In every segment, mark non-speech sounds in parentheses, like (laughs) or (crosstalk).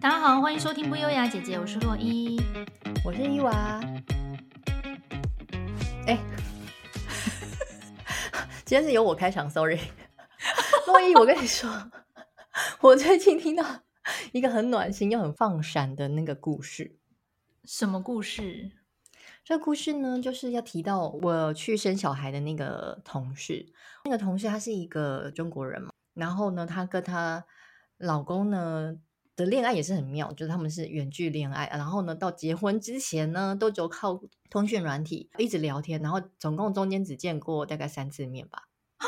大家好，欢迎收听不优雅姐姐，我是洛伊，我是伊娃。哎，(laughs) 今天是由我开场，sorry。(laughs) 洛伊，我跟你说，(laughs) 我最近听到一个很暖心又很放闪的那个故事。什么故事？这个故事呢，就是要提到我去生小孩的那个同事。那个同事他是一个中国人嘛，然后呢，他跟他老公呢的恋爱也是很妙，就是他们是远距恋爱，然后呢，到结婚之前呢，都只有靠通讯软体一直聊天，然后总共中间只见过大概三次面吧，啊，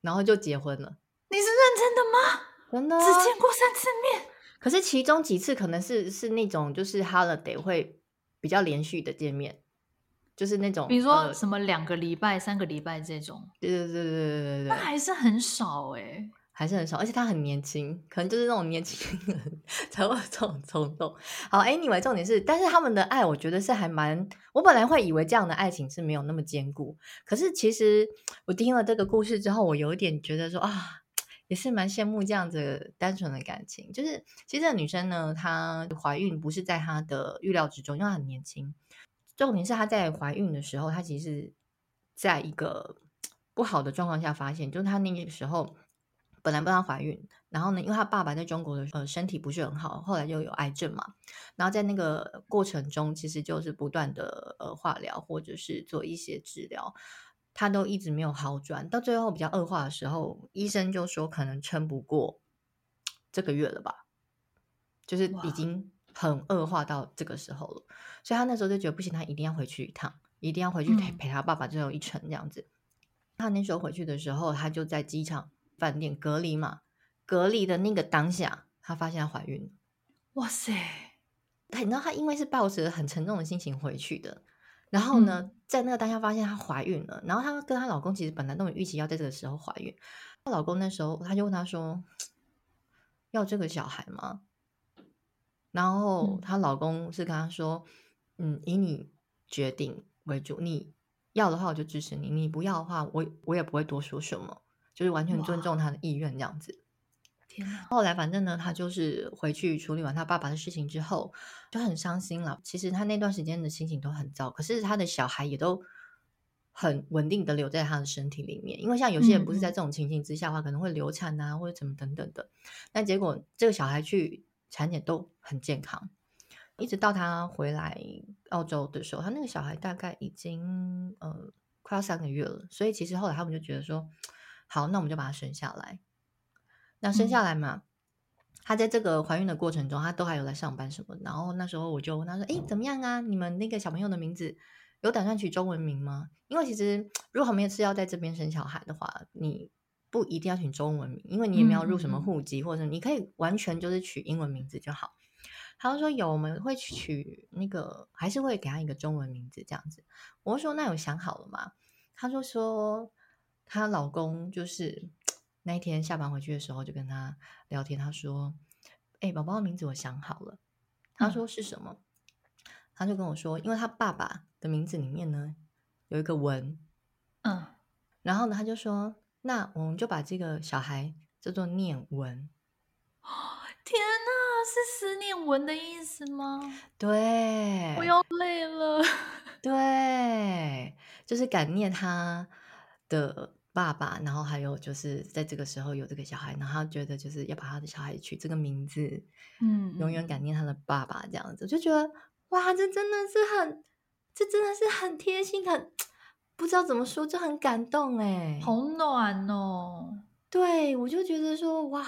然后就结婚了。你是认真的吗？真的，只见过三次面，可是其中几次可能是是那种就是 holiday 会比较连续的见面。就是那种，比如说什么两个礼拜、呃、三个礼拜这种，对对对对对对对，那还是很少哎、欸，还是很少，而且他很年轻，可能就是那种年轻人才会有这种冲动。好，Anyway，重点是，但是他们的爱，我觉得是还蛮……我本来会以为这样的爱情是没有那么坚固，可是其实我听了这个故事之后，我有一点觉得说啊，也是蛮羡慕这样子单纯的感情。就是其实这个女生呢，她怀孕不是在她的预料之中，因为她很年轻。重点是她在怀孕的时候，她其实在一个不好的状况下发现，就是她那个时候本来不知道怀孕，然后呢，因为她爸爸在中国的呃身体不是很好，后来就有癌症嘛，然后在那个过程中，其实就是不断的呃化疗或者是做一些治疗，她都一直没有好转，到最后比较恶化的时候，医生就说可能撑不过这个月了吧，就是已经。很恶化到这个时候了，所以他那时候就觉得不行，他一定要回去一趟，一定要回去陪陪他爸爸最后一程这样子。嗯、他那时候回去的时候，他就在机场饭店隔离嘛，隔离的那个当下，她发现她怀孕了。哇塞！他你知道她因为是抱着很沉重的心情回去的，然后呢，嗯、在那个当下发现她怀孕了，然后她跟她老公其实本来都有预期要在这个时候怀孕。她老公那时候他就问她说：“要这个小孩吗？”然后她老公是跟她说：“嗯，以你决定为主，你要的话我就支持你，你不要的话我我也不会多说什么，就是完全尊重他的意愿这样子。”后来反正呢，他就是回去处理完他爸爸的事情之后，就很伤心了。其实他那段时间的心情都很糟，可是他的小孩也都很稳定的留在他的身体里面。因为像有些人不是在这种情形之下的话，可能会流产啊，或者怎么等等的。但结果这个小孩去。产检都很健康，一直到他回来澳洲的时候，他那个小孩大概已经呃快要三个月了。所以其实后来他们就觉得说，好，那我们就把他生下来。那生下来嘛，嗯、他在这个怀孕的过程中，他都还有来上班什么。然后那时候我就问他说：“哎，怎么样啊？你们那个小朋友的名字有打算取中文名吗？因为其实如果没有是要在这边生小孩的话，你。”不一定要取中文名，因为你也没有入什么户籍，嗯、或者你可以完全就是取英文名字就好。他就说有，我们会取那个，还是会给他一个中文名字这样子。我说那有想好了吗？他就说她老公就是那一天下班回去的时候就跟她聊天，她说：“哎、欸，宝宝的名字我想好了。”她说是什么？嗯、他就跟我说，因为他爸爸的名字里面呢有一个文，嗯，然后呢他就说。那我们就把这个小孩叫做念文。天哪，是思念文的意思吗？对，我要累了。(laughs) 对，就是感念他的爸爸，然后还有就是在这个时候有这个小孩，然后他觉得就是要把他的小孩取这个名字，嗯，永远感念他的爸爸这样子，就觉得哇，这真的是很，这真的是很贴心，很。不知道怎么说，就很感动哎，好暖哦！对，我就觉得说哇，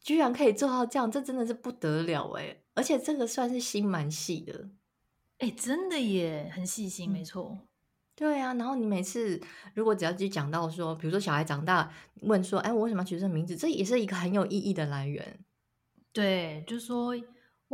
居然可以做到这样，这真的是不得了哎！而且这个算是心蛮细的，哎，真的耶，很细心，没错。对啊，然后你每次如果只要去讲到说，比如说小孩长大问说，哎，我为什么要取这个名字？这也是一个很有意义的来源。对，就说。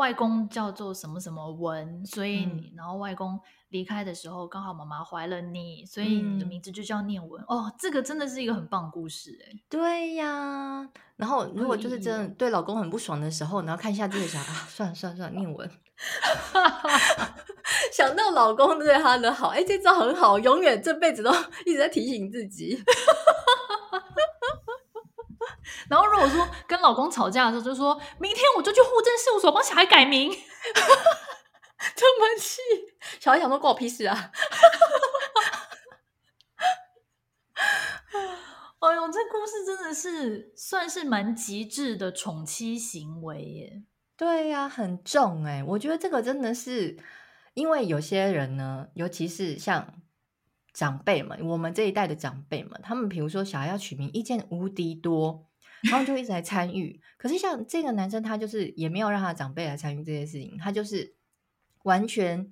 外公叫做什么什么文，所以你、嗯、然后外公离开的时候，刚好妈妈怀了你，所以你的名字就叫念文。嗯、哦，这个真的是一个很棒的故事哎。对呀，然后如果就是真的对老公很不爽的时候，然后看一下自己想啊，算了算了算了，念文。(laughs) 想到老公对他的好，哎，这招很好，永远这辈子都 (laughs) 一直在提醒自己。然后如果说跟老公吵架的时候，就说明天我就去户政事务所帮小孩改名，(laughs) 这么气，小孩想说关我屁事啊！(laughs) 哎呦，这故事真的是算是蛮极致的宠妻行为耶。对呀、啊，很重哎，我觉得这个真的是，因为有些人呢，尤其是像长辈们，我们这一代的长辈们，他们比如说小孩要取名，意见无敌多，然后就一直来参与。可是像这个男生，他就是也没有让他的长辈来参与这些事情，他就是完全。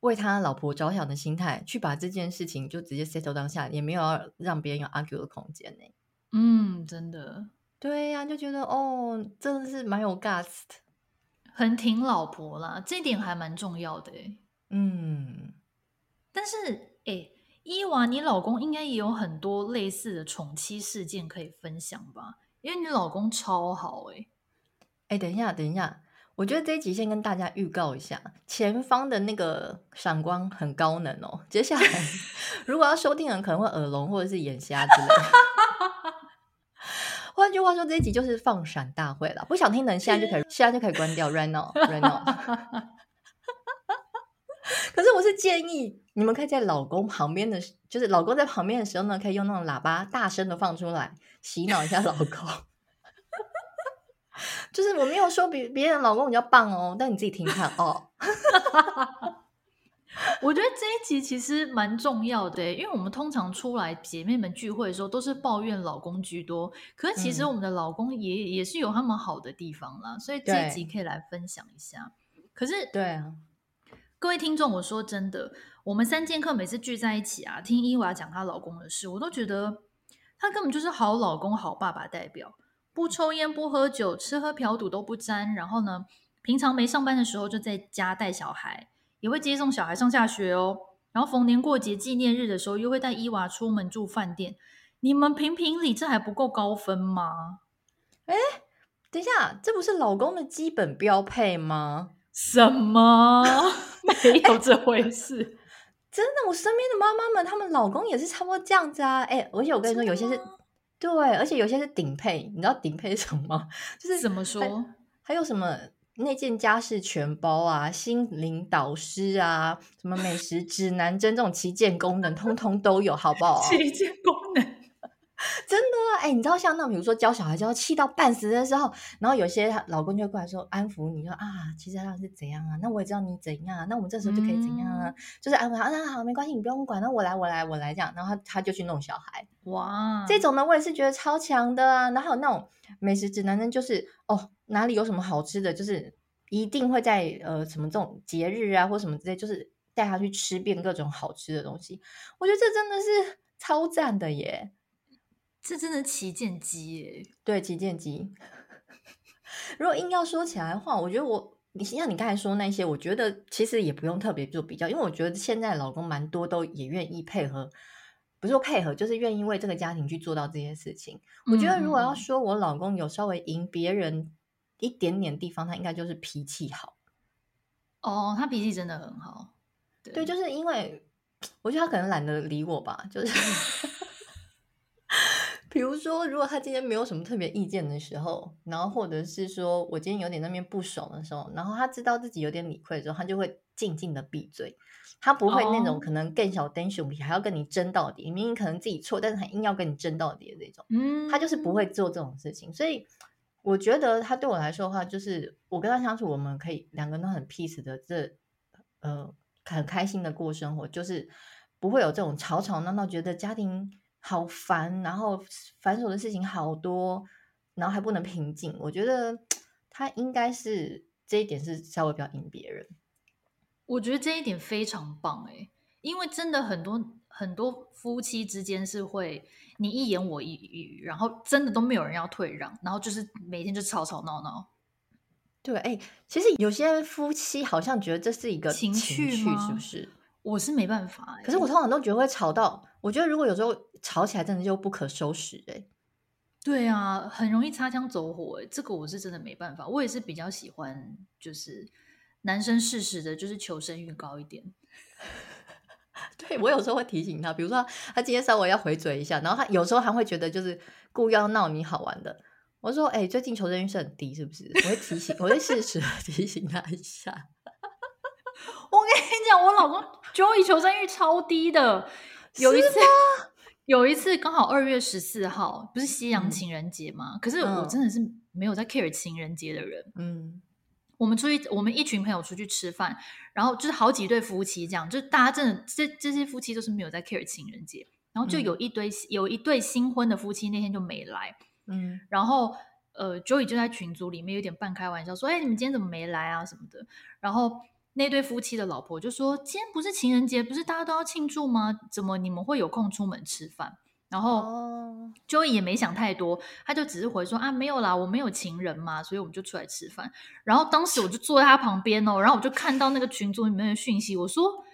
为他老婆着想的心态，去把这件事情就直接 settle 当下，也没有要让别人有 argue 的空间呢。嗯，真的，对呀、啊，就觉得哦，真的是蛮有 guts 的，很挺老婆啦，这点还蛮重要的。嗯，但是哎，伊娃，你老公应该也有很多类似的宠妻事件可以分享吧？因为你老公超好哎。哎，等一下，等一下。我觉得这一集先跟大家预告一下，前方的那个闪光很高能哦。接下来 (laughs) 如果要收听的人可能会耳聋或者是眼瞎之类的。(laughs) 换句话说，这一集就是放闪大会了。不想听的人现在就可以，现在就可以关掉。Right now, right now。可是我是建议你们可以在老公旁边的，就是老公在旁边的时候呢，可以用那种喇叭大声的放出来，洗脑一下老公。(laughs) 就是我没有说别别人老公比较棒哦，但你自己听看哦。(laughs) 我觉得这一集其实蛮重要的，因为我们通常出来姐妹们聚会的时候都是抱怨老公居多，可是其实我们的老公也、嗯、也是有他们好的地方啦，所以这一集可以来分享一下。可是对啊，各位听众，我说真的，我们三剑客每次聚在一起啊，听伊娃讲她老公的事，我都觉得他根本就是好老公、好爸爸代表。不抽烟不喝酒，吃喝嫖赌都不沾。然后呢，平常没上班的时候就在家带小孩，也会接送小孩上下学哦。然后逢年过节、纪念日的时候，又会带伊娃出门住饭店。你们评评理，这还不够高分吗？哎，等一下，这不是老公的基本标配吗？什么？(laughs) 没有这回事。(laughs) 真的，我身边的妈妈们，她们老公也是差不多这样子啊。哎，而且我跟你说，有些是。对，而且有些是顶配，你知道顶配是什么吗？(laughs) 就是怎么说？还，有什么那件家事全包啊，心灵导师啊，什么美食指南针这种旗舰功能，通通都有，好不好？旗舰功能。真的哎、欸，你知道像那比如说教小孩教气到半死的时候，然后有些老公就会过来说安抚你说啊，其实他是怎样啊？那我也知道你怎样啊，那我们这时候就可以怎样啊？嗯、就是安抚他，那好没关系，你不用管，那我来我来我来这样，然后他他就去弄小孩。哇，这种呢我也是觉得超强的啊。然后那种美食指南针，就是哦哪里有什么好吃的，就是一定会在呃什么这种节日啊或什么之类，就是带他去吃遍各种好吃的东西。我觉得这真的是超赞的耶。这真的旗舰机耶，对，旗舰机。(laughs) 如果硬要说起来的话，我觉得我，你像你刚才说那些，我觉得其实也不用特别做比较，因为我觉得现在老公蛮多都也愿意配合，不是说配合，就是愿意为这个家庭去做到这些事情。我觉得如果要说我老公有稍微赢别人一点点地方，他应该就是脾气好。哦，他脾气真的很好。对，对，就是因为我觉得他可能懒得理我吧，就是。(laughs) 比如说，如果他今天没有什么特别意见的时候，然后或者是说我今天有点那边不爽的时候，然后他知道自己有点理亏的时候，他就会静静的闭嘴，他不会那种可能更小 tension 还要跟你争到底，明明可能自己错，但是他硬要跟你争到底的这种，嗯，他就是不会做这种事情。所以我觉得他对我来说的话，就是我跟他相处，我们可以两个人都很 peace 的这呃很开心的过生活，就是不会有这种吵吵闹闹，觉得家庭。好烦，然后繁琐的事情好多，然后还不能平静。我觉得 (tsk) 他应该是这一点是稍微比较赢别人。我觉得这一点非常棒诶，因为真的很多很多夫妻之间是会你一言我一语，然后真的都没有人要退让，然后就是每天就吵吵闹闹。对，哎，其实有些夫妻好像觉得这是一个情趣是不是？我是没办法，可是我通常都觉得会吵到，我觉得如果有时候吵起来，真的就不可收拾哎。对啊，很容易擦枪走火哎，这个我是真的没办法。我也是比较喜欢，就是男生适时的，就是求生欲高一点。(laughs) 对，我有时候会提醒他，比如说他今天稍微要回嘴一下，然后他有时候还会觉得就是故意要闹你好玩的，我说，哎、欸，最近求生欲是很低，是不是？我会提醒，我会适时提醒他一下。(laughs) 我跟你讲，我老公 Joey 求生欲超低的。有一次，(laughs) 有一次刚好二月十四号，不是西洋情人节吗？嗯、可是我真的是没有在 care 情人节的人。嗯，我们出去，我们一群朋友出去吃饭，然后就是好几对夫妻这样，就大家真的这这些夫妻都是没有在 care 情人节。然后就有一堆、嗯、有一对新婚的夫妻那天就没来。嗯，然后呃，Joey 就在群组里面有点半开玩笑说：“哎，你们今天怎么没来啊？什么的。”然后那对夫妻的老婆就说：“今天不是情人节，不是大家都要庆祝吗？怎么你们会有空出门吃饭？”然后、哦、Joey 也没想太多，他就只是回说：“啊，没有啦，我没有情人嘛，所以我们就出来吃饭。”然后当时我就坐在他旁边哦，然后我就看到那个群组里面的讯息，我说。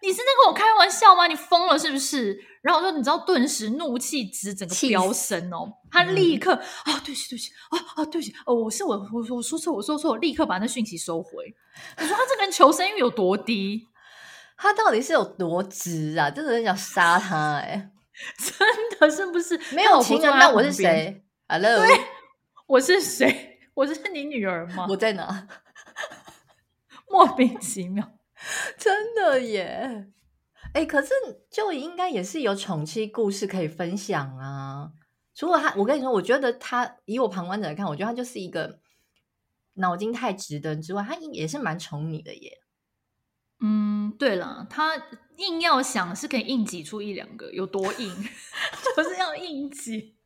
你是在跟我开玩笑吗？你疯了是不是？然后我说，你知道，顿时怒气值整个飙升哦。他立刻啊、对不起，对不起，啊啊，对不起，哦，我是我，我我说错，我说错，我立刻把那讯息收回。你说他这个人求生欲有多低？他到底是有多直啊？真的很想杀他哎、欸！(laughs) 真的是不是没有情人？那我是谁？Hello，对，我是谁？我是你女儿吗？我在哪？(laughs) 莫名其妙。真的耶，哎、可是就应该也是有宠妻故事可以分享啊。除了他，我跟你说，我觉得他以我旁观者来看，我觉得他就是一个脑筋太直的之外，他也是蛮宠你的耶。嗯，对了，他硬要想是可以硬挤出一两个，有多硬，(laughs) 就是要硬挤。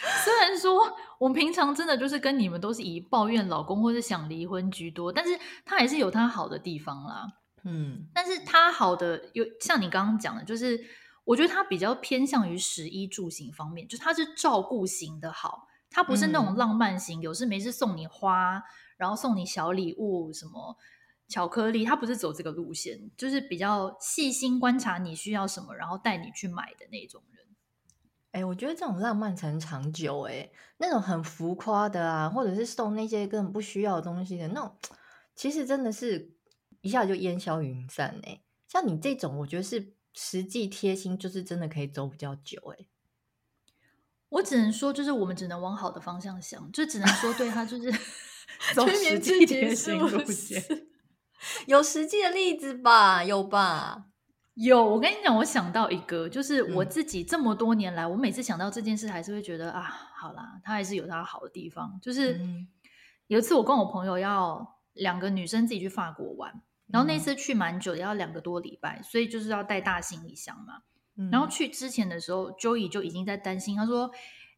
(laughs) 虽然说我们平常真的就是跟你们都是以抱怨老公或是想离婚居多，但是他还是有他好的地方啦。嗯，但是他好的有像你刚刚讲的，就是我觉得他比较偏向于食衣住行方面，就是他是照顾型的好，他不是那种浪漫型，嗯、有事没事送你花，然后送你小礼物，什么巧克力，他不是走这个路线，就是比较细心观察你需要什么，然后带你去买的那种人。哎、欸，我觉得这种浪漫才能长久。哎，那种很浮夸的啊，或者是送那些根本不需要的东西的那种，其实真的是一下就烟消云散。哎，像你这种，我觉得是实际贴心，就是真的可以走比较久。哎，我只能说，就是我们只能往好的方向想，就只能说对他就是 (laughs) 走实际贴心路线。(laughs) 有实际的例子吧？有吧？有，我跟你讲，我想到一个，就是我自己这么多年来，嗯、我每次想到这件事，还是会觉得啊，好啦，他还是有他好的地方。就是、嗯、有一次，我跟我朋友要两个女生自己去法国玩，然后那次去蛮久，要两个多礼拜，所以就是要带大行李箱嘛。嗯、然后去之前的时候，Joey 就已经在担心，他说：“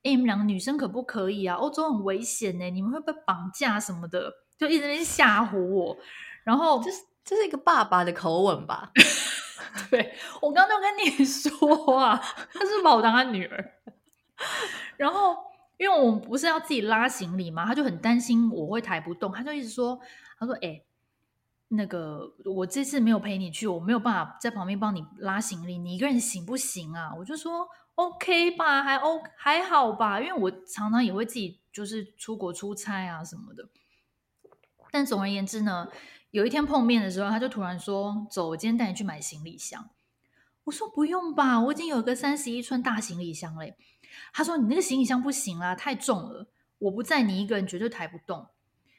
哎，你们两个女生可不可以啊？欧洲很危险呢，你们会被绑架什么的，就一直在吓唬我。”然后就是这是一个爸爸的口吻吧？(laughs) 对，我刚刚都跟你 (laughs) 说啊，他是把我当他女儿。(laughs) 然后，因为我们不是要自己拉行李嘛，他就很担心我会抬不动，他就一直说：“他说，哎、那个我这次没有陪你去，我没有办法在旁边帮你拉行李，你一个人行不行啊？”我就说：“OK 吧，还 O 还好吧，因为我常常也会自己就是出国出差啊什么的。”但总而言之呢。有一天碰面的时候，他就突然说：“走，我今天带你去买行李箱。”我说：“不用吧，我已经有一个三十一寸大行李箱嘞。”他说：“你那个行李箱不行啦，太重了，我不载你一个人绝对抬不动。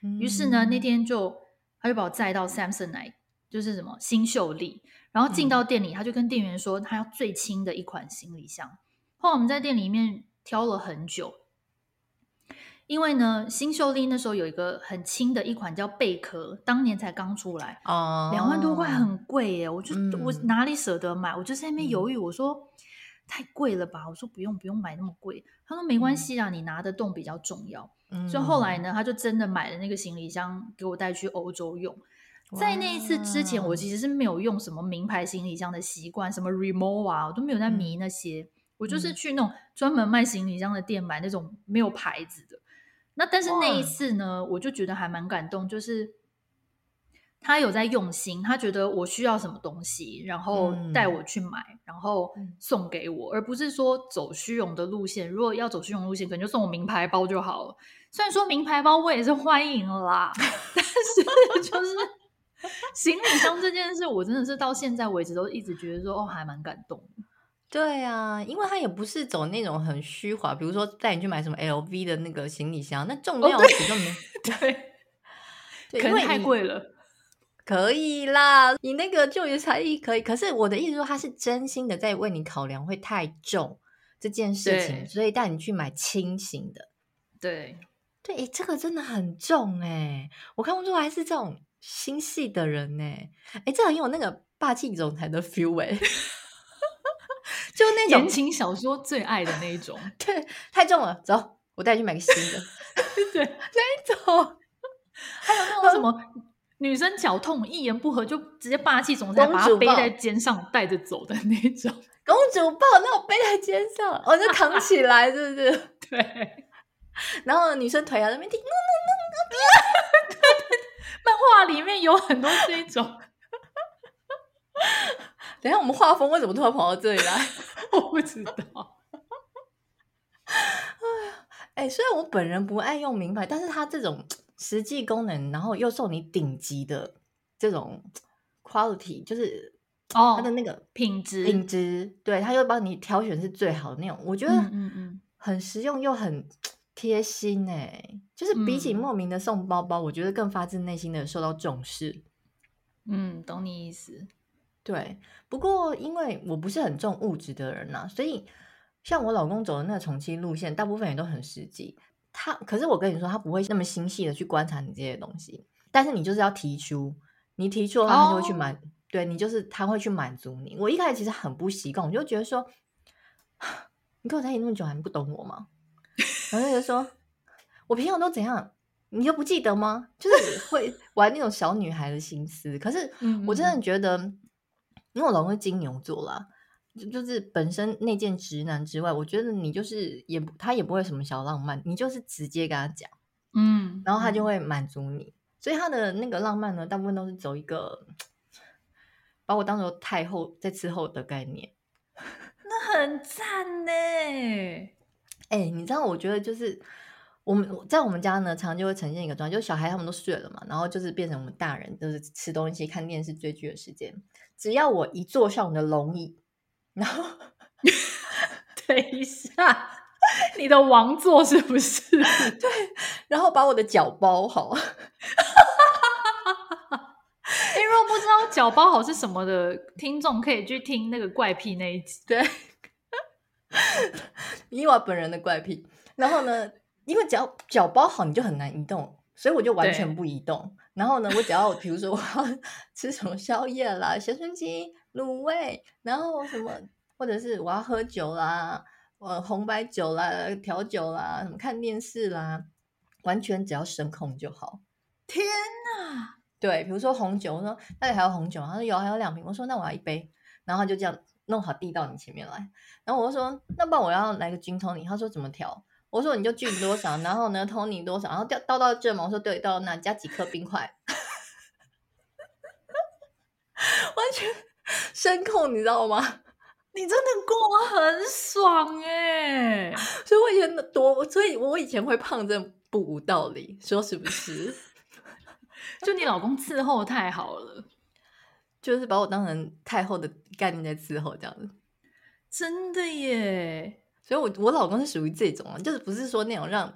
嗯”于是呢，那天就他就把我载到 Samsonite，就是什么新秀丽，然后进到店里，他就跟店员说他要最轻的一款行李箱。后来我们在店里面挑了很久。因为呢，新秀丽那时候有一个很轻的一款叫贝壳，当年才刚出来，哦，两万多块很贵耶，我就、嗯、我哪里舍得买，我就在那边犹豫，我说太贵了吧，我说不用不用买那么贵，他说没关系啊，嗯、你拿得动比较重要，嗯、所以后来呢，他就真的买了那个行李箱给我带去欧洲用。在那一次之前，我其实是没有用什么名牌行李箱的习惯，什么 Rimowa 啊，我都没有在迷那些，嗯、我就是去那种专门卖行李箱的店买那种没有牌子的。那但是那一次呢，我就觉得还蛮感动，就是他有在用心，他觉得我需要什么东西，然后带我去买，嗯、然后送给我，而不是说走虚荣的路线。如果要走虚荣路线，可能就送我名牌包就好了。虽然说名牌包我也是欢迎啦，(laughs) 但是就是行李箱这件事，我真的是到现在为止都一直觉得说哦，还蛮感动。对啊，因为他也不是走那种很虚华，比如说带你去买什么 LV 的那个行李箱，那重量始终没、(laughs) 哦、对，对，可能太贵了。可以啦，你那个就业才艺可以，可是我的意思说，他是真心的在为你考量会太重这件事情，所以带你去买轻型的。对对，这个真的很重哎，我看不出来是这种心细的人哎，哎，这很有那个霸气总裁的 feel 哎。就那种言情小说最爱的那一种，(laughs) 对，太重了，走，我带你去买个新的。(laughs) 对，(laughs) 那一种，还有那种什么女生脚痛一言不合就直接霸气总裁把她背在肩上带着走的那种，公主抱那种背在肩上，哦，就扛起来，是不是？对。然后女生腿啊那边踢，对对对，漫画里面有很多这种。等一下，我们画风为什么突然跑到这里来？(laughs) 我不知道。(laughs) 哎呀，虽然我本人不爱用名牌，但是它这种实际功能，然后又送你顶级的这种 quality，就是哦，它的那个品质，品质，对，它又帮你挑选是最好的那种，我觉得嗯嗯，很实用又很贴心哎，就是比起莫名的送包包，我觉得更发自内心的受到重视。嗯，懂你意思。对，不过因为我不是很重物质的人呐、啊，所以像我老公走的那个宠妻路线，大部分也都很实际。他可是我跟你说，他不会那么心细的去观察你这些东西，但是你就是要提出，你提出的话，他就会去满，哦、对你就是他会去满足你。我一开始其实很不习惯，我就觉得说，你跟我在一起那么久还不懂我吗？然后就说，我平常都怎样，你就不记得吗？就是会玩那种小女孩的心思。可是我真的觉得。因为我老公是金牛座啦，就是本身那件直男之外，我觉得你就是也他也不会什么小浪漫，你就是直接跟他讲，嗯，然后他就会满足你。嗯、所以他的那个浪漫呢，大部分都是走一个把我当做太后在伺候的概念，那很赞呢。哎、欸，你知道，我觉得就是我们在我们家呢，常常就会呈现一个状态，就是小孩他们都睡了嘛，然后就是变成我们大人就是吃东西、看电视、追剧的时间。只要我一坐上我的龙椅，然后 (laughs) 等一下，你的王座是不是？(laughs) 对，然后把我的脚包好。因为如果不知道脚包好是什么的听众，可以去听那个怪癖那一集。对，伊娃本人的怪癖。然后呢，因为脚脚包好，你就很难移动，所以我就完全不移动。然后呢，我只要比如说我要 (laughs) 吃什么宵夜啦，咸酥鸡、卤味，然后什么，或者是我要喝酒啦，呃，红白酒啦、调酒啦，什么看电视啦，完全只要声控就好。天哪！对，比如说红酒，我说那里还有红酒，他说有，还有两瓶。我说那我要一杯，然后就这样弄好递到你前面来。然后我就说那不然我要来个军通你他说怎么调？我说你就菌多少，然后呢，Tony 多少，然后掉倒到这嘛。我说对，倒到那加几颗冰块，(laughs) 完全声控，你知道吗？你真的过很爽哎！(laughs) 所以我以前多，所以我以前会胖，真的不无道理，说是不是？(laughs) 就你老公伺候太好了，就是把我当成太后的概念在伺候这样子，真的耶。所以我，我我老公是属于这种啊，就是不是说那种让，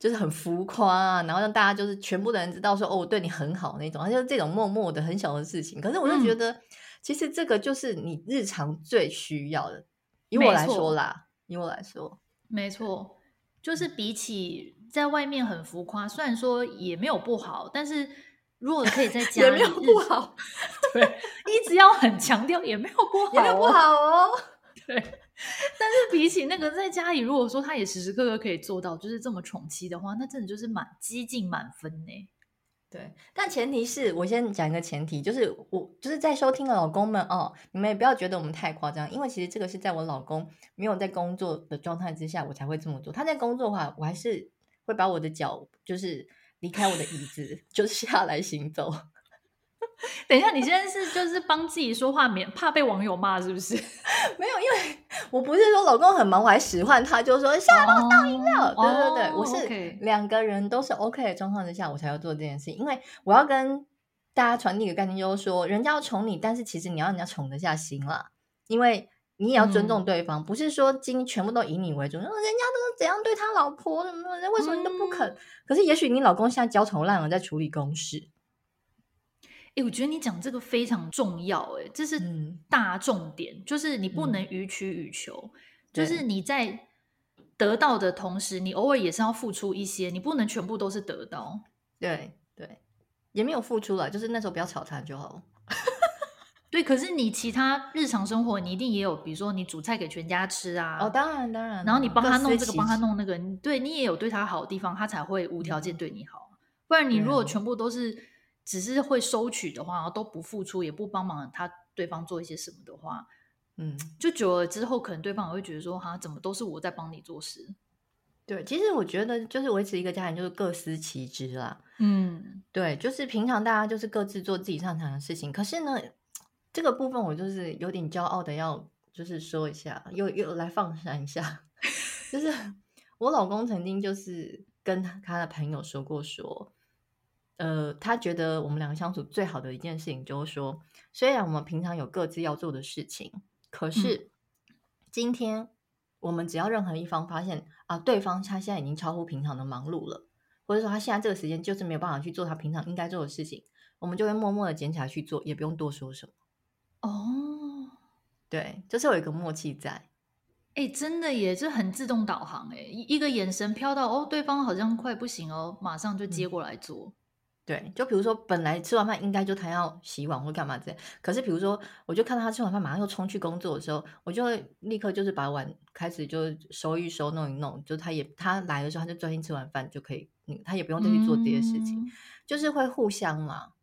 就是很浮夸啊，然后让大家就是全部的人知道说，哦，我对你很好那种，他就是这种默默的很小的事情。可是，我就觉得，嗯、其实这个就是你日常最需要的。以我来说啦，以我来说，没错，就是比起在外面很浮夸，虽然说也没有不好，但是如果可以在 (laughs) 家里，也没有不好，(laughs) 对，一直要很强调，也没有不好，(laughs) 也没有不好哦，对。但是比起那个在家里，如果说他也时时刻刻可以做到，就是这么宠妻的话，那真的就是满激进满分呢。对，但前提是我先讲一个前提，就是我就是在收听的老公们哦，你们也不要觉得我们太夸张，因为其实这个是在我老公没有在工作的状态之下，我才会这么做。他在工作的话，我还是会把我的脚就是离开我的椅子，(laughs) 就是下来行走。(laughs) 等一下，你现在是就是帮自己说话，免怕被网友骂是不是？(laughs) 没有，因为我不是说老公很忙，我还使唤他，就说下来帮我倒饮料。Oh, 对对对，我是两个人都是 OK 的状况之下，我才要做这件事情。因为我要跟大家传递一个概念，就是说人家要宠你，但是其实你要人家宠得下心啦。因为你也要尊重对方，嗯、不是说今全部都以你为主。人家都是怎样对他老婆，什么人为什么你都不肯？嗯、可是也许你老公现在焦头烂额在处理公事。哎，我觉得你讲这个非常重要，哎，这是大重点，嗯、就是你不能予取予求，嗯、就是你在得到的同时，你偶尔也是要付出一些，你不能全部都是得到。对对，也没有付出了，就是那时候不要吵他就好。(laughs) 对，可是你其他日常生活，你一定也有，比如说你煮菜给全家吃啊。哦，当然当然。然后你帮他弄这个，帮他弄那个，对你也有对他好的地方，他才会无条件对你好。不然你如果全部都是。只是会收取的话，然后都不付出，也不帮忙他对方做一些什么的话，嗯，就久了之后，可能对方也会觉得说，哈，怎么都是我在帮你做事？对，其实我觉得就是维持一个家庭，就是各司其职啦。嗯，对，就是平常大家就是各自做自己擅长的事情。可是呢，这个部分我就是有点骄傲的，要就是说一下，又又来放闪一下，(laughs) 就是我老公曾经就是跟他的朋友说过说。呃，他觉得我们两个相处最好的一件事情就是说，虽然我们平常有各自要做的事情，可是今天我们只要任何一方发现啊，对方他现在已经超乎平常的忙碌了，或者说他现在这个时间就是没有办法去做他平常应该做的事情，我们就会默默的捡起来去做，也不用多说什么。哦，对，就是有一个默契在。哎，真的也是很自动导航，哎，一个眼神飘到哦，对方好像快不行哦，马上就接过来做。嗯对，就比如说，本来吃完饭应该就他要洗碗或干嘛之类，可是比如说，我就看到他吃完饭马上又冲去工作的时候，我就会立刻就是把碗开始就收一收、弄一弄，就他也他来的时候，他就专心吃完饭就可以，他也不用再去做这些事情，嗯、就是会互相嘛。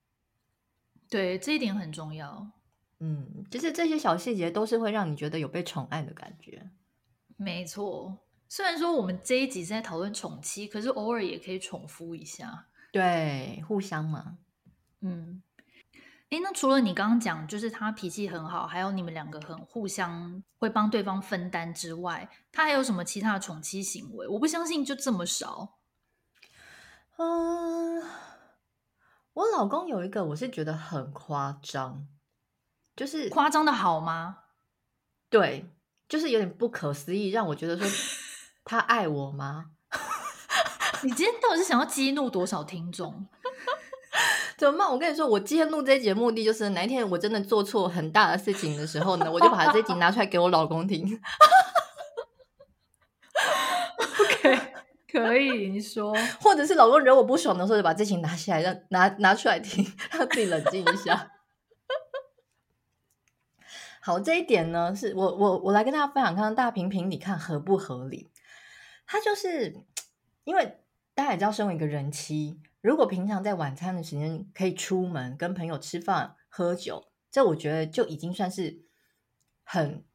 对，这一点很重要。嗯，就是这些小细节都是会让你觉得有被宠爱的感觉。没错，虽然说我们这一集是在讨论宠妻，可是偶尔也可以宠夫一下。对，互相嘛，嗯，诶，那除了你刚刚讲，就是他脾气很好，还有你们两个很互相会帮对方分担之外，他还有什么其他的宠妻行为？我不相信就这么少。嗯，我老公有一个，我是觉得很夸张，就是夸张的好吗？对，就是有点不可思议，让我觉得说 (laughs) 他爱我吗？你今天到底是想要激怒多少听众？(laughs) 怎么办？我跟你说，我今天录这一集的目的就是，哪一天我真的做错很大的事情的时候呢，我就把这一集拿出来给我老公听。OK，可以，你说，(laughs) 或者是老公惹我不爽的时候，就把这集拿下来，让拿拿出来听，让自己冷静一下。好，这一点呢，是我我我来跟大家分享，看看大平平你，看合不合理。他就是因为。大家也知道，身为一个人妻，如果平常在晚餐的时间可以出门跟朋友吃饭喝酒，这我觉得就已经算是很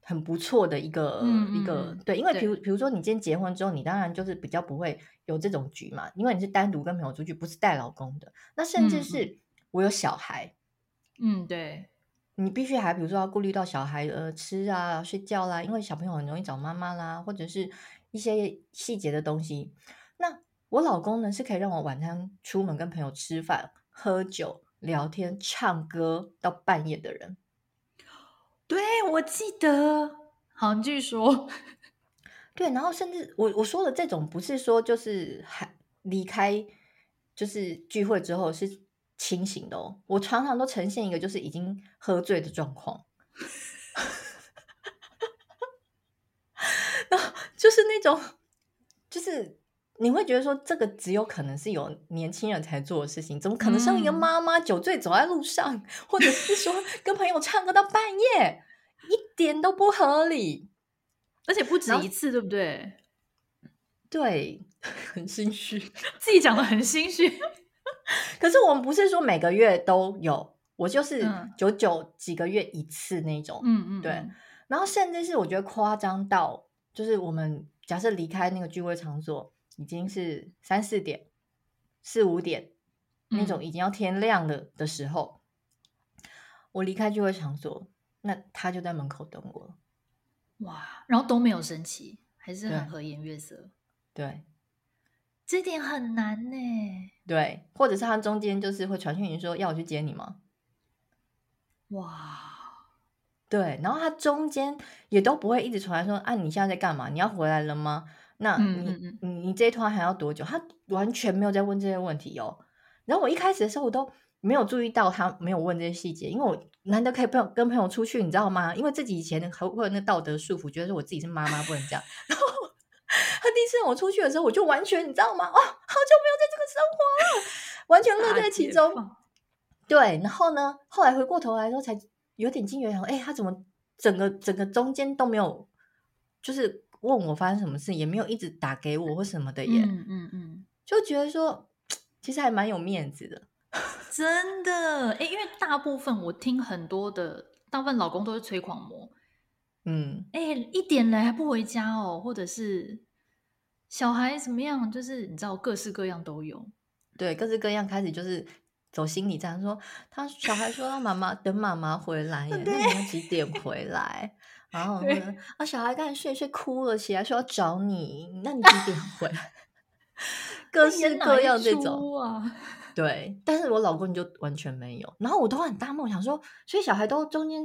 很不错的一个、嗯、一个对。因为比如比如说，你今天结婚之后，你当然就是比较不会有这种局嘛，因为你是单独跟朋友出去，不是带老公的。那甚至是我有小孩，嗯，对，你必须还比如说要顾虑到小孩呃吃啊、睡觉啦，因为小朋友很容易找妈妈啦，或者是一些细节的东西。那我老公呢，是可以让我晚上出门跟朋友吃饭、喝酒、聊天、唱歌到半夜的人。对，我记得，好，你继续说。(laughs) 对，然后甚至我我说的这种，不是说就是还离开，就是聚会之后是清醒的哦。我常常都呈现一个就是已经喝醉的状况，(laughs) 然后就是那种，就是。你会觉得说，这个只有可能是有年轻人才做的事情，怎么可能像一个妈妈酒醉走在路上，嗯、或者是说 (laughs) 跟朋友唱歌到半夜，一点都不合理，而且不止一次，对不对？对，(laughs) 很心虚，自己讲的很心虚。(laughs) 可是我们不是说每个月都有，我就是九九几个月一次那种。嗯嗯，对。然后甚至是我觉得夸张到，就是我们假设离开那个聚会场所。已经是三四点、四五点那种已经要天亮了的时候，嗯、我离开聚会场所，那他就在门口等我。哇，然后都没有生气，还是很和颜悦色。对，这点很难呢。对，或者是他中间就是会传讯息说要我去接你吗？哇，对，然后他中间也都不会一直传来说啊，你现在在干嘛？你要回来了吗？那你嗯嗯嗯你你这一团还要多久？他完全没有在问这些问题哦。然后我一开始的时候我都没有注意到他没有问这些细节，因为我难得可以朋友跟朋友出去，你知道吗？因为自己以前还会有那道德束缚，觉得说我自己是妈妈不能这样。(laughs) 然后他第一次让我出去的时候，我就完全你知道吗？哦，好久没有在这个生活了，完全乐在其中。对，然后呢，后来回过头来的时候才。有点惊觉，想，哎，他怎么整个整个中间都没有，就是问我发生什么事，也没有一直打给我或什么的耶，嗯嗯嗯，就觉得说，其实还蛮有面子的，(laughs) 真的，哎，因为大部分我听很多的，大部分老公都是催狂魔，嗯，哎，一点了还不回家哦，或者是小孩怎么样，就是你知道各式各样都有，对，各式各样开始就是。走心理战，说他小孩说他妈妈等妈妈回来耶，那你要几点回来？(laughs) 然后呢，啊小孩刚才睡睡哭了起来，说要找你，那你几点回来？(laughs) 各式各样这种啊，对，但是我老公就完全没有，然后我都很大梦想说，所以小孩都中间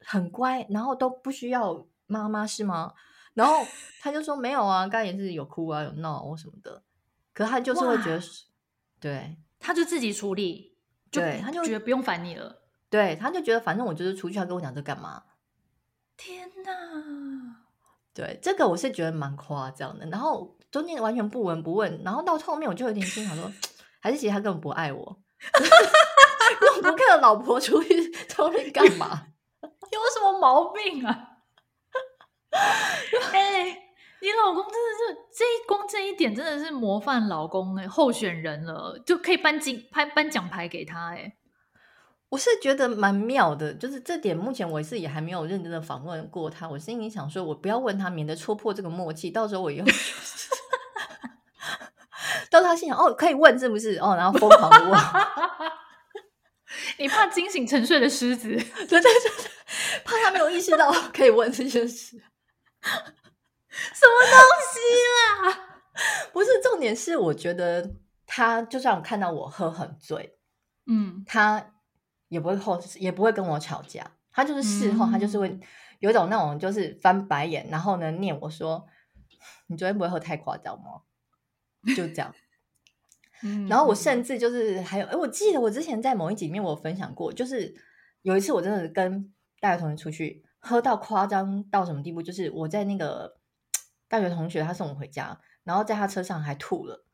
很乖，然后都不需要妈妈是吗？然后他就说没有啊，刚才也是有哭啊有闹或什么的，可他就是会觉得对。他就自己处理，对，他就觉得不用烦你了。对，他就觉得反正我就是出去，他跟我讲这干嘛？天哪！对，这个我是觉得蛮夸张的。然后中间完全不闻不问，然后到后面我就有点心想说，(tsk) 还是其实他根本不爱我，(laughs) 用不看老婆出去 (laughs) 出去干嘛？(laughs) 有什么毛病啊？哎。你老公真的是这一光这一点真的是模范老公哎、欸，候选人了，就可以颁金颁颁奖牌给他哎、欸。我是觉得蛮妙的，就是这点目前我是也还没有认真的访问过他。我心里想说，我不要问他，免得戳破这个默契，到时候我以后 (laughs) 到他心想哦，可以问是不是哦，然后疯狂问。(laughs) 你怕惊醒沉睡的狮子，(laughs) 对对对，怕他没有意识到可以问这件事。什么东西啦？不是重点是，我觉得他就算看到我喝很醉，嗯，他也不会后，也不会跟我吵架。他就是事后，他就是会有种那种就是翻白眼，然后呢念我说：“你昨天不会喝太夸张吗？”就这样。(laughs) 然后我甚至就是还有，哎，我记得我之前在某一集里面我有分享过，就是有一次我真的跟大学同学出去喝到夸张到什么地步，就是我在那个。大学同学他送我回家，然后在他车上还吐了，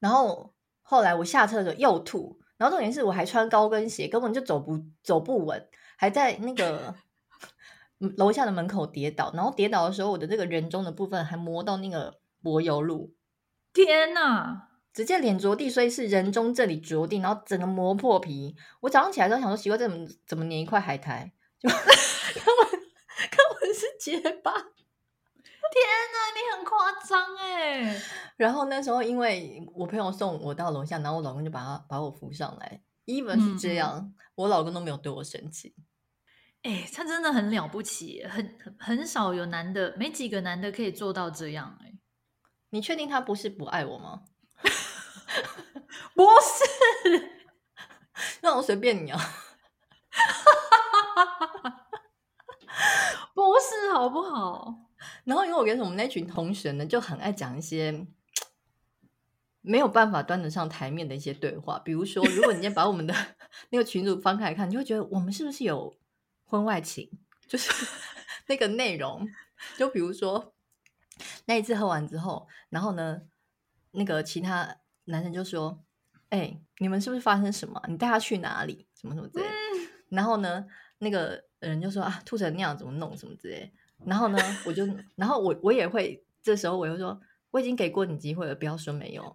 然后后来我下车的时候又吐，然后重点是我还穿高跟鞋，根本就走不走不稳，还在那个楼下的门口跌倒，然后跌倒的时候我的这个人中的部分还磨到那个柏油路，天哪！直接脸着地，所以是人中这里着地，然后整个磨破皮。我早上起来都想说奇怪，这怎么怎么粘一块海苔？就 (laughs) 根本根本是结巴。天哪，你很夸张哎！然后那时候，因为我朋友送我到楼下，然后我老公就把他把我扶上来。even 是这样，嗯、我老公都没有对我生气。哎，他真的很了不起，很很很少有男的，没几个男的可以做到这样。哎，你确定他不是不爱我吗？不是，(laughs) 那我随便你啊！(laughs) 不是，好不好？然后，因为我跟我们那群同学呢，就很爱讲一些没有办法端得上台面的一些对话。比如说，如果你今天把我们的 (laughs) 那个群组翻开来看，你就会觉得我们是不是有婚外情？就是 (laughs) 那个内容。就比如说那一次喝完之后，然后呢，那个其他男生就说：“哎、欸，你们是不是发生什么？你带他去哪里？什么什么之类。”然后呢，那个人就说：“啊，吐成那样怎么弄？什么之类。”然后呢，我就，然后我我也会，这时候我又说，我已经给过你机会了，不要说没有。(laughs)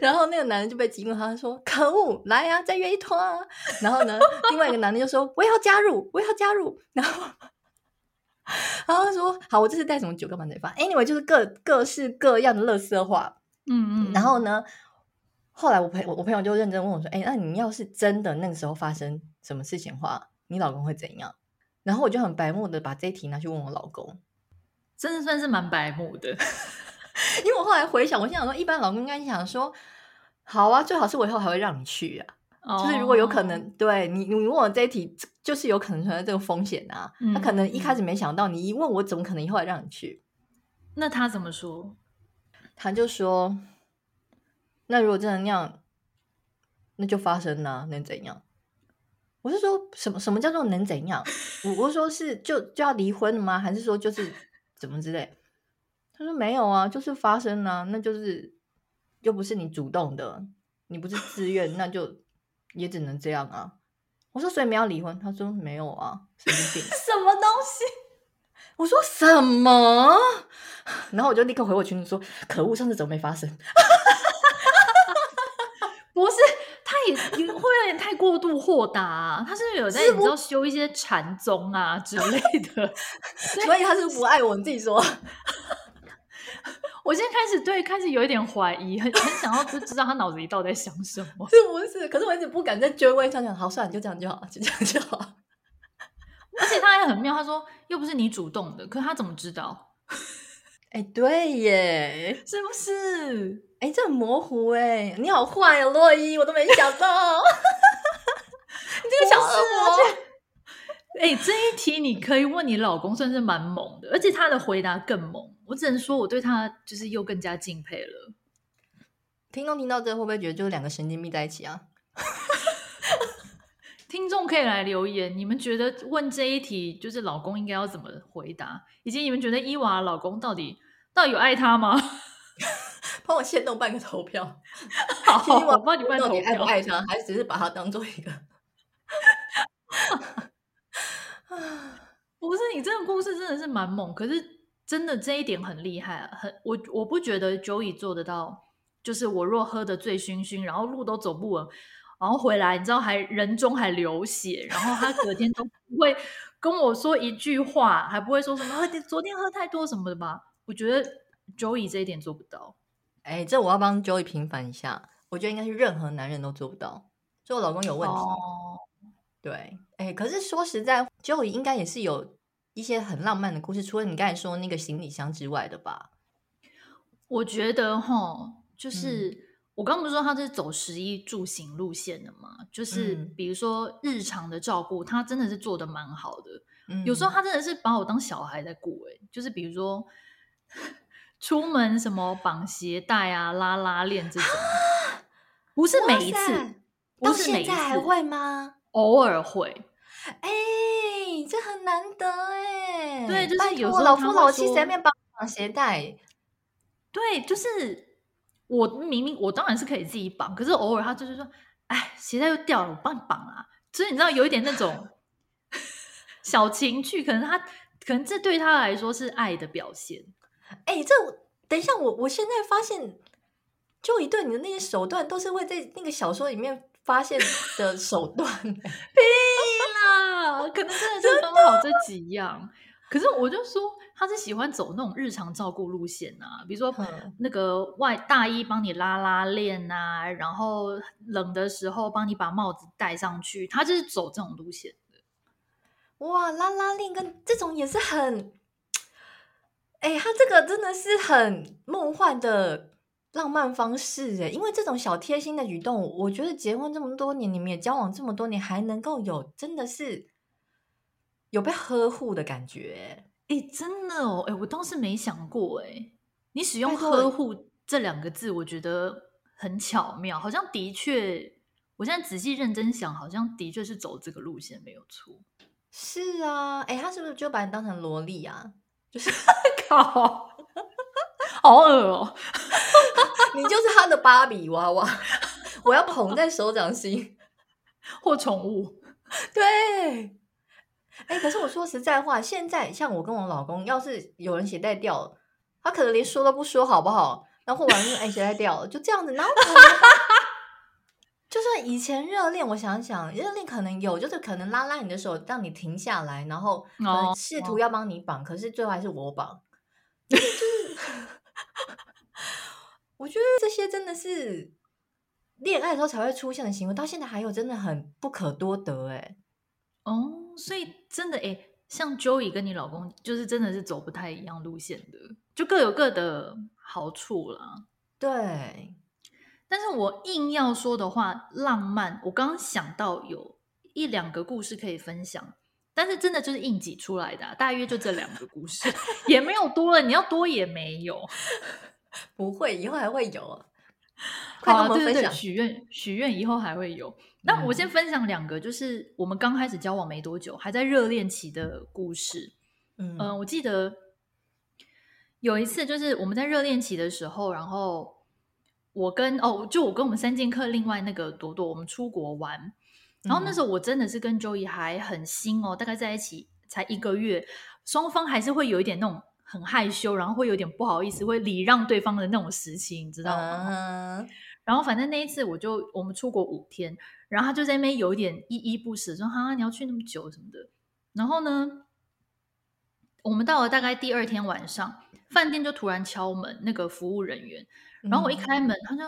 然后那个男人就被激怒，他说：“可恶，来呀、啊，再约一拖啊！”然后呢，另外一个男的就说：“我要加入，我要加入。”然后，然后他说：“好，我这次带什么酒干嘛得发？Anyway，就是各各式各样的乐色话。”嗯嗯。然后呢，后来我朋我我朋友就认真问我说：“哎，那你要是真的那个时候发生什么事情的话，你老公会怎样？”然后我就很白目的把这一题拿去问我老公，真的算是蛮白目的，(laughs) 因为我后来回想，我心想说，一般老公应该想说，好啊，最好是我以后还会让你去啊，，oh. 就是如果有可能，对你，你问我这一题，就是有可能存在这个风险啊。嗯、他可能一开始没想到，你一问我，怎么可能以后还让你去？那他怎么说？他就说：“那如果真的那样，那就发生了，能怎样？”我是说什么？什么叫做能怎样？我我说是就就要离婚了吗？还是说就是怎么之类？他说没有啊，就是发生了，那就是又不是你主动的，你不是自愿，那就也只能这样啊。我说所以没有离婚？他说没有啊，神经病，什么东西？(laughs) 我说什么？(laughs) 然后我就立刻回我群里说：可恶，上次怎么没发生？(laughs) 会有点太过度豁达、啊，他是不是有在你知道修一些禅宗啊 (laughs) 之类的？(laughs) 所以他是不爱我，你自己说。(laughs) 我现在开始对开始有一点怀疑，很很想要知知道他脑子里到底在想什么。是不是？可是我一直不敢再追问。想想好，算了，就这样就好，就这样就好。而且他还很妙，他说又不是你主动的，可他怎么知道？哎，对耶，是不是？哎，这很模糊哎，你好坏哦，洛伊，我都没想到，(laughs) 你这个小恶魔。(laughs) 哎，这一题你可以问你老公，算是蛮猛的，而且他的回答更猛。我只能说，我对他就是又更加敬佩了。听众听到这会不会觉得就是两个神经病在一起啊？(laughs) 听众可以来留言，你们觉得问这一题就是老公应该要怎么回答，以及你们觉得伊娃老公到底到底有爱他吗？帮我先动半个投票，(laughs) 好，我帮你办投票。到底爱不爱他，还是只是把它当做一个？(laughs) 不是，你这个故事真的是蛮猛，可是真的这一点很厉害啊，很我我不觉得 Joey 做得到，就是我若喝得醉醺醺，然后路都走不稳。然后回来，你知道还人中还流血，然后他隔天都不会跟我说一句话，还不会说什么喝昨天喝太多什么的吧？我觉得 Joey 这一点做不到。哎，这我要帮 Joey 平反一下，我觉得应该是任何男人都做不到，所以我老公有问题。哦、对，哎，可是说实在，Joey 应该也是有一些很浪漫的故事，除了你刚才说那个行李箱之外的吧？我觉得哈，就是。嗯我刚不是说他是走十一住行路线的嘛？就是比如说日常的照顾，他真的是做的蛮好的。嗯、有时候他真的是把我当小孩在顾哎，就是比如说出门什么绑鞋带啊、拉拉链这种，不是每一次，到现在还会吗？偶尔会。哎，这很难得哎。对，就是有时候老夫老妻在那边绑绑鞋带。对，就是。我明明我当然是可以自己绑，可是偶尔他就是说，哎，鞋带又掉了，我帮你绑啊。所以你知道有一点那种 (laughs) 小情趣，可能他可能这对他来说是爱的表现。哎，这等一下，我我现在发现，就一对你的那些手段都是会在那个小说里面发现的手段。(laughs) 屁啦，可能真的是刚好这几样。可是我就说，他是喜欢走那种日常照顾路线啊，比如说那个外大衣帮你拉拉链啊，然后冷的时候帮你把帽子戴上去，他就是走这种路线的。哇，拉拉链跟这种也是很，哎，他这个真的是很梦幻的浪漫方式哎，因为这种小贴心的举动，我觉得结婚这么多年，你们也交往这么多年，还能够有，真的是。有被呵护的感觉，哎，真的哦，哎，我倒是没想过，哎，你使用“呵护”这两个字，我觉得很巧妙，好像的确，我现在仔细认真想，好像的确是走这个路线没有错。是啊，哎，他是不是就把你当成萝莉啊？就是 (laughs) 靠，(laughs) 好恶哦，(laughs) 你就是他的芭比娃娃，我要捧在手掌心 (laughs) 或宠物，对。哎，可是我说实在话，现在像我跟我老公，要是有人鞋带掉了，他可能连说都不说，好不好？然后完了，哎，鞋带掉了，就这样子。然后就算以前热恋，我想想，热恋可能有，就是可能拉拉你的手，让你停下来，然后试图要帮你绑，可是最后还是我绑。就是，我觉得这些真的是恋爱的时候才会出现的行为，到现在还有，真的很不可多得。哎，哦。所以真的哎，像 Joey 跟你老公，就是真的是走不太一样路线的，就各有各的好处啦。对，但是我硬要说的话，浪漫，我刚刚想到有一两个故事可以分享，但是真的就是硬挤出来的，啊，大约就这两个故事，(laughs) 也没有多了。你要多也没有，(laughs) 不会，以后还会有。好，啊，对对对，许愿许愿，以后还会有。那我先分享两个，就是我们刚开始交往没多久，还在热恋期的故事。嗯，呃，我记得有一次，就是我们在热恋期的时候，然后。我跟哦，就我跟我们三剑客另外那个朵朵，我们出国玩，然后那时候我真的是跟 Joey 还很新哦，大概在一起才一个月，双方还是会有一点那种很害羞，然后会有点不好意思，会礼让对方的那种时期，你知道吗？Uh huh. 然后反正那一次我就我们出国五天，然后他就在那边有一点依依不舍，说哈你要去那么久什么的。然后呢，我们到了大概第二天晚上，饭店就突然敲门，那个服务人员。然后我一开门，他就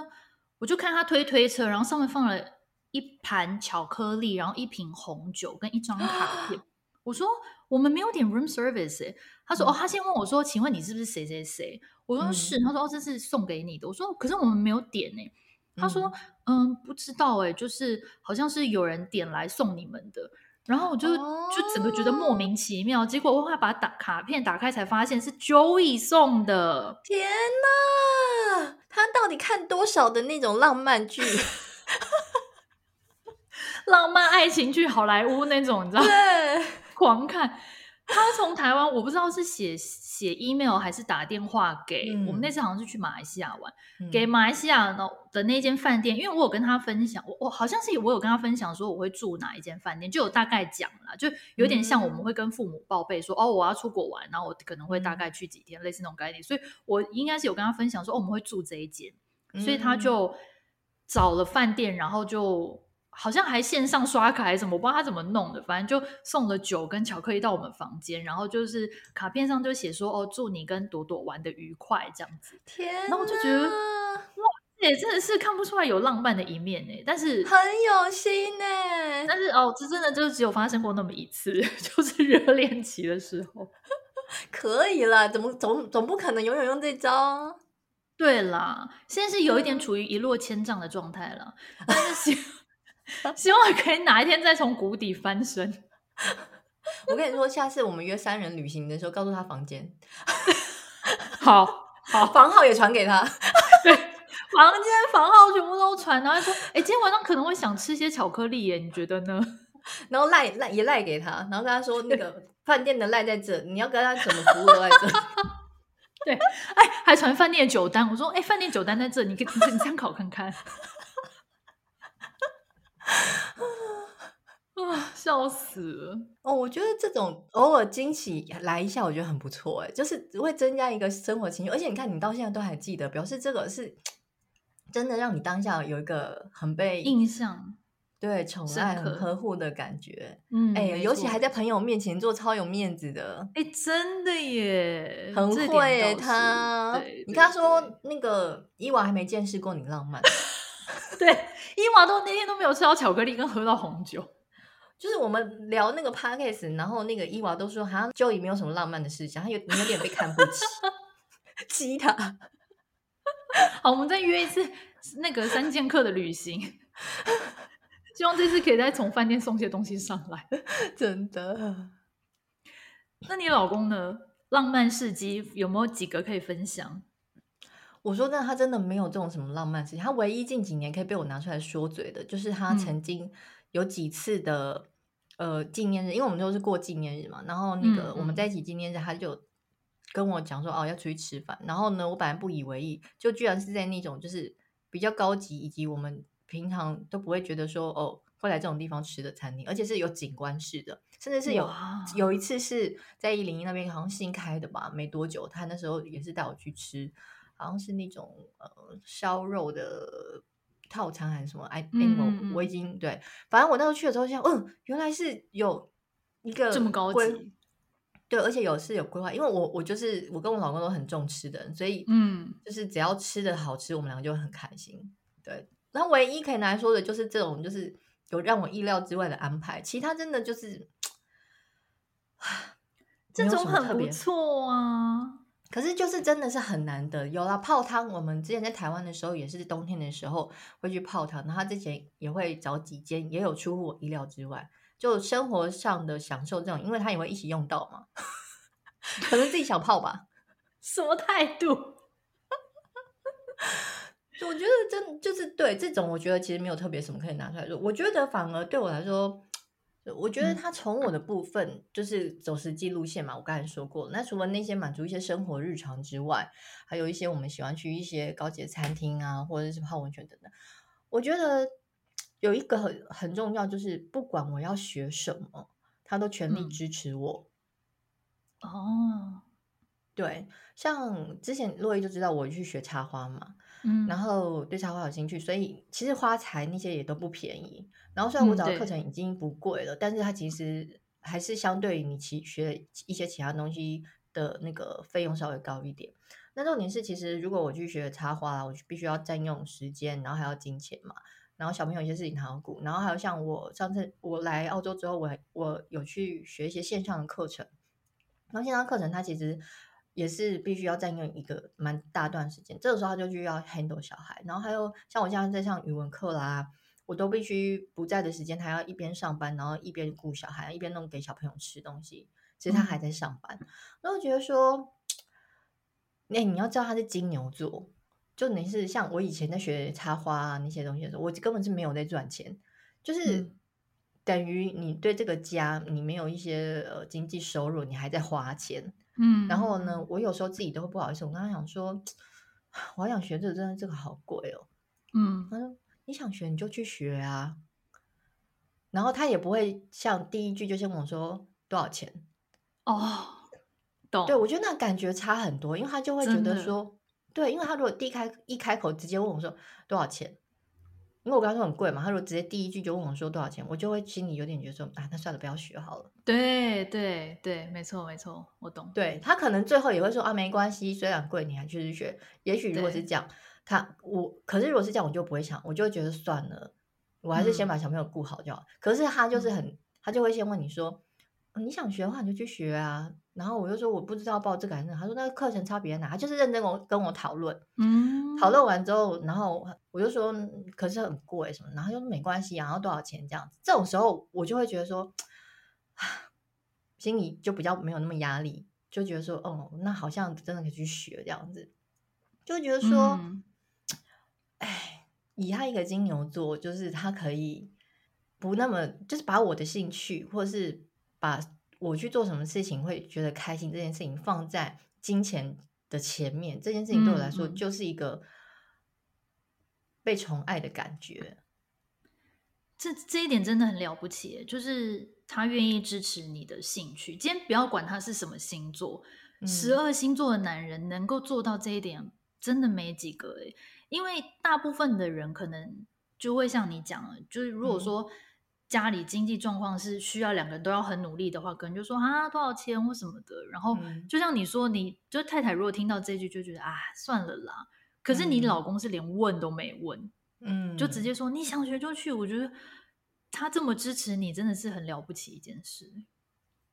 我就看他推推车，然后上面放了一盘巧克力，然后一瓶红酒跟一张卡片。我说我们没有点 room service 哎，他说哦，他先问我说，请问你是不是谁谁谁？我说是，他说哦，这是送给你的。我说可是我们没有点哎，他说嗯，不知道哎，就是好像是有人点来送你们的。然后我就就整个觉得莫名其妙，结果我快把打卡片打开，才发现是 Joey 送的。天哪！他到底看多少的那种浪漫剧？浪漫爱情剧，好莱坞那种，你知道吗？对，(laughs) 狂看。他从台湾，我不知道是写写 email 还是打电话给、嗯、我们。那次好像是去马来西亚玩，嗯、给马来西亚的的那间饭店，因为我有跟他分享，我我好像是我有跟他分享说我会住哪一间饭店，就有大概讲了，就有点像我们会跟父母报备说、嗯、哦，我要出国玩，然后我可能会大概去几天，类似那种概念。所以我应该是有跟他分享说哦，我们会住这一间，所以他就找了饭店，然后就。好像还线上刷卡还是什么，我不知道他怎么弄的，反正就送了酒跟巧克力到我们房间，然后就是卡片上就写说哦，祝你跟朵朵玩的愉快这样子。天哪，然后我就觉得哇，也真的是看不出来有浪漫的一面呢，但是很有心呢。但是哦，这真的就只有发生过那么一次，(laughs) 就是热恋期的时候。(laughs) 可以了，怎么总总不可能永远用这招？对啦，现在是有一点处于一落千丈的状态了，但是。(laughs) (laughs) 希望可以哪一天再从谷底翻身。(laughs) 我跟你说，下次我们约三人旅行的时候，告诉他房间。好 (laughs) 好，房号也传给他。对，房间房号全部都传，然后说：“哎、欸，今天晚上可能会想吃些巧克力耶，你觉得呢？”然后赖赖也赖给他，然后跟他说：“那个饭店的赖在这，你要跟他怎么服务都在这。”对，哎，还传饭店的酒单。我说：“哎，饭店酒单在这，你可以你参考看看。” (laughs) 啊，笑死了！哦，我觉得这种偶尔惊喜来一下，我觉得很不错哎，就是会增加一个生活情趣。而且你看，你到现在都还记得，表示这个是真的让你当下有一个很被印象，对，宠爱、很呵护的感觉。嗯，哎，尤其还在朋友面前做超有面子的，哎，真的耶，很会他。你跟他说那个伊娃还没见识过你浪漫。(laughs) (laughs) 对，伊娃都那天都没有吃到巧克力跟喝到红酒，就是我们聊那个 podcast，然后那个伊娃都说好像 Joey 没有什么浪漫的事情，他有你有点被看不起，(laughs) 激他。好，我们再约一次那个三剑客的旅行，(laughs) 希望这次可以再从饭店送些东西上来，真的。那你老公呢？浪漫事迹有没有几个可以分享？我说真的，他真的没有这种什么浪漫事情。他唯一近几年可以被我拿出来说嘴的，就是他曾经有几次的、嗯、呃纪念日，因为我们都是过纪念日嘛。然后那个我们在一起纪念日，他就跟我讲说哦要出去吃饭。然后呢，我本来不以为意，就居然是在那种就是比较高级以及我们平常都不会觉得说哦会来这种地方吃的餐厅，而且是有景观式的，甚至是有有一次是在一零一那边好像新开的吧，没多久，他那时候也是带我去吃。好像是那种呃烧肉的套餐还是什么？哎，我我已经对，反正我那时候去的时候，想，嗯，原来是有一个这么高级，对，而且有是有规划，因为我我就是我跟我老公都很重吃的人，所以嗯，就是只要吃的好吃，我们两个就会很开心。对，然后唯一可以拿来说的就是这种，就是有让我意料之外的安排，其他真的就是，(sighs) 这种很不错啊。可是就是真的是很难得。有了泡汤，我们之前在台湾的时候也是冬天的时候会去泡汤，然后他之前也会找几间，也有出乎我意料之外。就生活上的享受这种，因为他也会一起用到嘛，(laughs) 可能自己想泡吧。(laughs) 什么态度？(laughs) 我觉得真就是对这种，我觉得其实没有特别什么可以拿出来说。我觉得反而对我来说。我觉得他从我的部分就是走实际路线嘛，我刚才说过。那除了那些满足一些生活日常之外，还有一些我们喜欢去一些高级的餐厅啊，或者是泡温泉等等。我觉得有一个很很重要，就是不管我要学什么，他都全力支持我。嗯、哦，对，像之前洛伊就知道我去学插花嘛。嗯，然后对插花有兴趣，所以其实花材那些也都不便宜。然后虽然我找的课程已经不贵了，嗯、但是它其实还是相对于你其学一些其他东西的那个费用稍微高一点。那重点是，其实如果我去学插花，我必须要占用时间，然后还要金钱嘛。然后小朋友一些事情还要顾，然后还有像我上次我来澳洲之后，我我有去学一些线上的课程。然后线上课程它其实。也是必须要占用一个蛮大段时间，这个时候他就需要 handle 小孩，然后还有像我现在在上语文课啦，我都必须不在的时间，他要一边上班，然后一边顾小孩，一边弄给小朋友吃东西。其实他还在上班，那、嗯、我觉得说，那、欸、你要知道他是金牛座，就你是像我以前在学插花啊那些东西的时候，我根本是没有在赚钱，就是等于你对这个家你没有一些呃经济收入，你还在花钱。嗯，然后呢，我有时候自己都会不好意思，我跟他讲说，我好想学这个，真的这个好贵哦。嗯，他说你想学你就去学啊，然后他也不会像第一句就先问我说多少钱哦，懂？对，我觉得那感觉差很多，因为他就会觉得说，对，因为他如果第一开一开口直接问我说多少钱。因为我刚刚说很贵嘛，他如果直接第一句就问我说多少钱，我就会心里有点觉得说啊，那算了，不要学好了。对对对，没错没错，我懂。对，他可能最后也会说啊，没关系，虽然贵，你还去学。也许如果是这样，他我可是如果是这样，我就不会想，我就会觉得算了，我还是先把小朋友顾好就好。嗯、可是他就是很，他就会先问你说，你想学的话，你就去学啊。然后我就说我不知道报这个还是那个，他说那个课程差别在哪？他就是认真跟我跟我讨论，嗯，讨论完之后，然后我就说可是很贵什么，然后就说没关系啊，然后多少钱这样子，这种时候我就会觉得说，啊，心里就比较没有那么压力，就觉得说哦，那好像真的可以去学这样子，就觉得说，嗯，哎，以他一个金牛座，就是他可以不那么，就是把我的兴趣或是把。我去做什么事情会觉得开心，这件事情放在金钱的前面，这件事情对我来说就是一个被宠爱的感觉。这这一点真的很了不起，就是他愿意支持你的兴趣。今天不要管他是什么星座，十二星座的男人能够做到这一点，真的没几个诶。因为大部分的人可能就会像你讲的，就是如果说。嗯家里经济状况是需要两个人都要很努力的话，可能就说啊多少钱或什么的。然后就像你说，你就太太如果听到这句就觉得啊算了啦。可是你老公是连问都没问，嗯，就直接说你想学就去。我觉得他这么支持你，真的是很了不起一件事。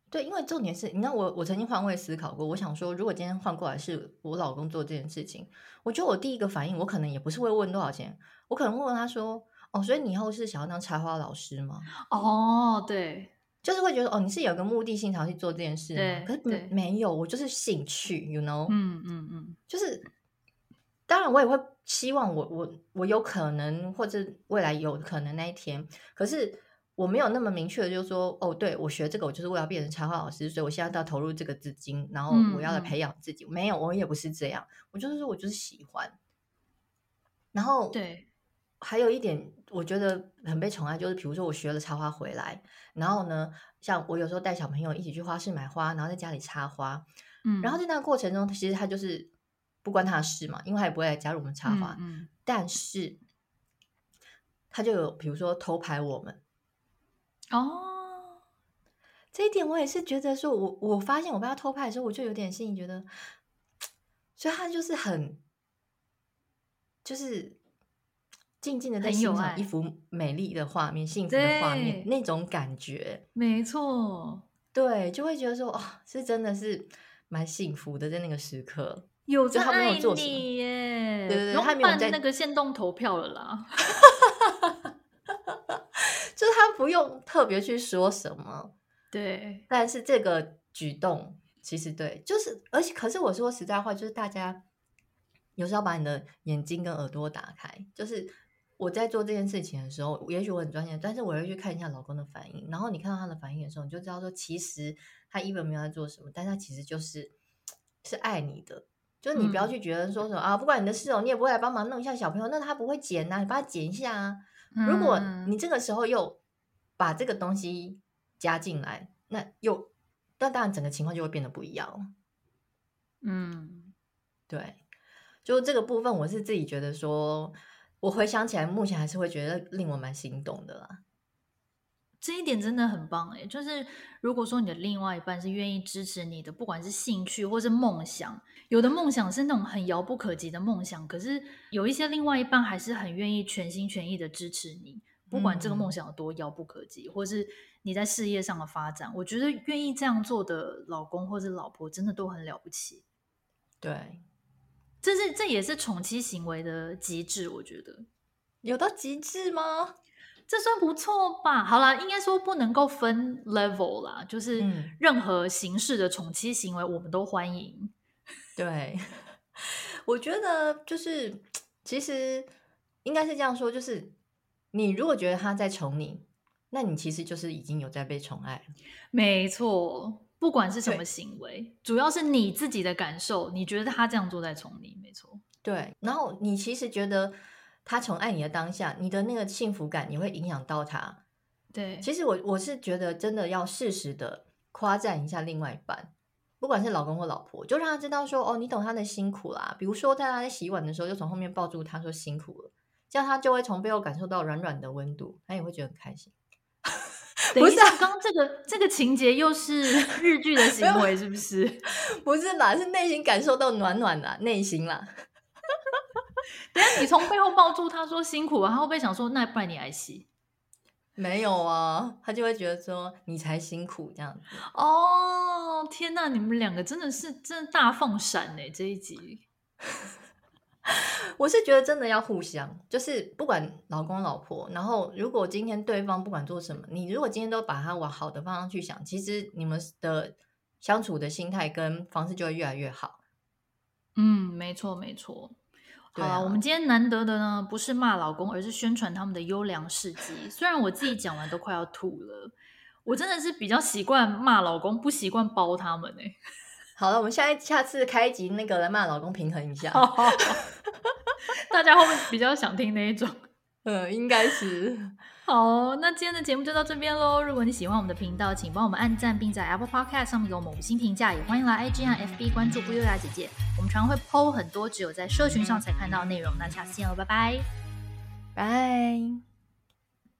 对，因为重点是，你知道我我曾经换位思考过，我想说，如果今天换过来是我老公做这件事情，我觉得我第一个反应，我可能也不是会问多少钱，我可能会问他说。哦，所以你以后是想要当插花老师吗？哦，对，就是会觉得哦，你是有个目的性才去做这件事吗？对，可是没有，我就是兴趣，you know，嗯嗯嗯，就是当然我也会希望我我我有可能或者未来有可能那一天，可是我没有那么明确的，就是说哦，对我学这个，我就是为了变成插花老师，所以我现在要投入这个资金，然后我要来培养自己。嗯嗯，没有，我也不是这样，我就是说我就是喜欢，然后对。还有一点，我觉得很被宠爱，就是比如说我学了插花回来，然后呢，像我有时候带小朋友一起去花市买花，然后在家里插花，嗯，然后在那个过程中，其实他就是不关他的事嘛，因为他也不会来加入我们插花，嗯，嗯，但是他就有比如说偷拍我们，哦，这一点我也是觉得说，我我发现我被他偷拍的时候，我就有点心里觉得，(tsk) 所以他就是很，就是。静静的在欣赏一幅美丽的画面，幸福的画面，那种感觉，没错，对，就会觉得说，哦，是真的是蛮幸福的，在那个时刻，有在他没有做什么耶，对对对，他没有在那个限动投票了啦，(laughs) 就是他不用特别去说什么，对，但是这个举动其实对，就是而且可是我说实在话，就是大家有时候把你的眼睛跟耳朵打开，就是。我在做这件事情的时候，也许我很专业，但是我会去看一下老公的反应。然后你看到他的反应的时候，你就知道说，其实他一本没有在做什么，但他其实就是是爱你的。就是你不要去觉得说什么、嗯、啊，不管你的事哦，你也不会来帮忙弄一下小朋友，那他不会剪呐、啊，你帮他剪一下啊。如果你这个时候又把这个东西加进来，那又那当然整个情况就会变得不一样了。嗯，对，就这个部分，我是自己觉得说。我回想起来，目前还是会觉得令我蛮心动的啦。这一点真的很棒哎，就是如果说你的另外一半是愿意支持你的，不管是兴趣或是梦想，有的梦想是那种很遥不可及的梦想，可是有一些另外一半还是很愿意全心全意的支持你，不管这个梦想有多遥不可及，嗯、或是你在事业上的发展，我觉得愿意这样做的老公或者老婆真的都很了不起。对。这是这也是宠妻行为的极致，我觉得有到极致吗？这算不错吧。好啦，应该说不能够分 level 啦，就是任何形式的宠妻行为我们都欢迎。对，(laughs) 我觉得就是其实应该是这样说，就是你如果觉得他在宠你，那你其实就是已经有在被宠爱。没错。不管是什么行为，主要是你自己的感受。你觉得他这样做在宠你，没错。对，然后你其实觉得他宠爱你的当下，你的那个幸福感你会影响到他。对，其实我我是觉得真的要适时的夸赞一下另外一半，不管是老公或老婆，就让他知道说哦，你懂他的辛苦啦。比如说在他在洗碗的时候，就从后面抱住他说辛苦了，这样他就会从背后感受到软软的温度，他也会觉得很开心。(laughs) 等一下，刚刚这个这个情节又是日剧的行为，是不是？(laughs) 不是吧？是内心感受到暖暖的、啊、内心啦。等下，你从背后抱住他说辛苦了，他会不会想说，那不然你来洗？没有啊，他就会觉得说你才辛苦这样子。哦，天哪，你们两个真的是真的大放闪呢这一集。(laughs) (laughs) 我是觉得真的要互相，就是不管老公老婆，然后如果今天对方不管做什么，你如果今天都把他往好的方向去想，其实你们的相处的心态跟方式就会越来越好。嗯，没错没错。好啊，我们今天难得的呢，不是骂老公，而是宣传他们的优良事迹。虽然我自己讲完都快要吐了，我真的是比较习惯骂老公，不习惯包他们哎。好了，我们下一下次开一集那个来骂老公，平衡一下。(laughs) 大家会不会比较想听那一种？嗯，应该是。好，那今天的节目就到这边喽。如果你喜欢我们的频道，请帮我们按赞，并在 Apple Podcast 上面给我们五星评价。也欢迎来 IG 和 FB 关注不优雅姐姐。我们常会 PO 很多只有在社群上才看到的内容。那下次见喽，拜拜，拜。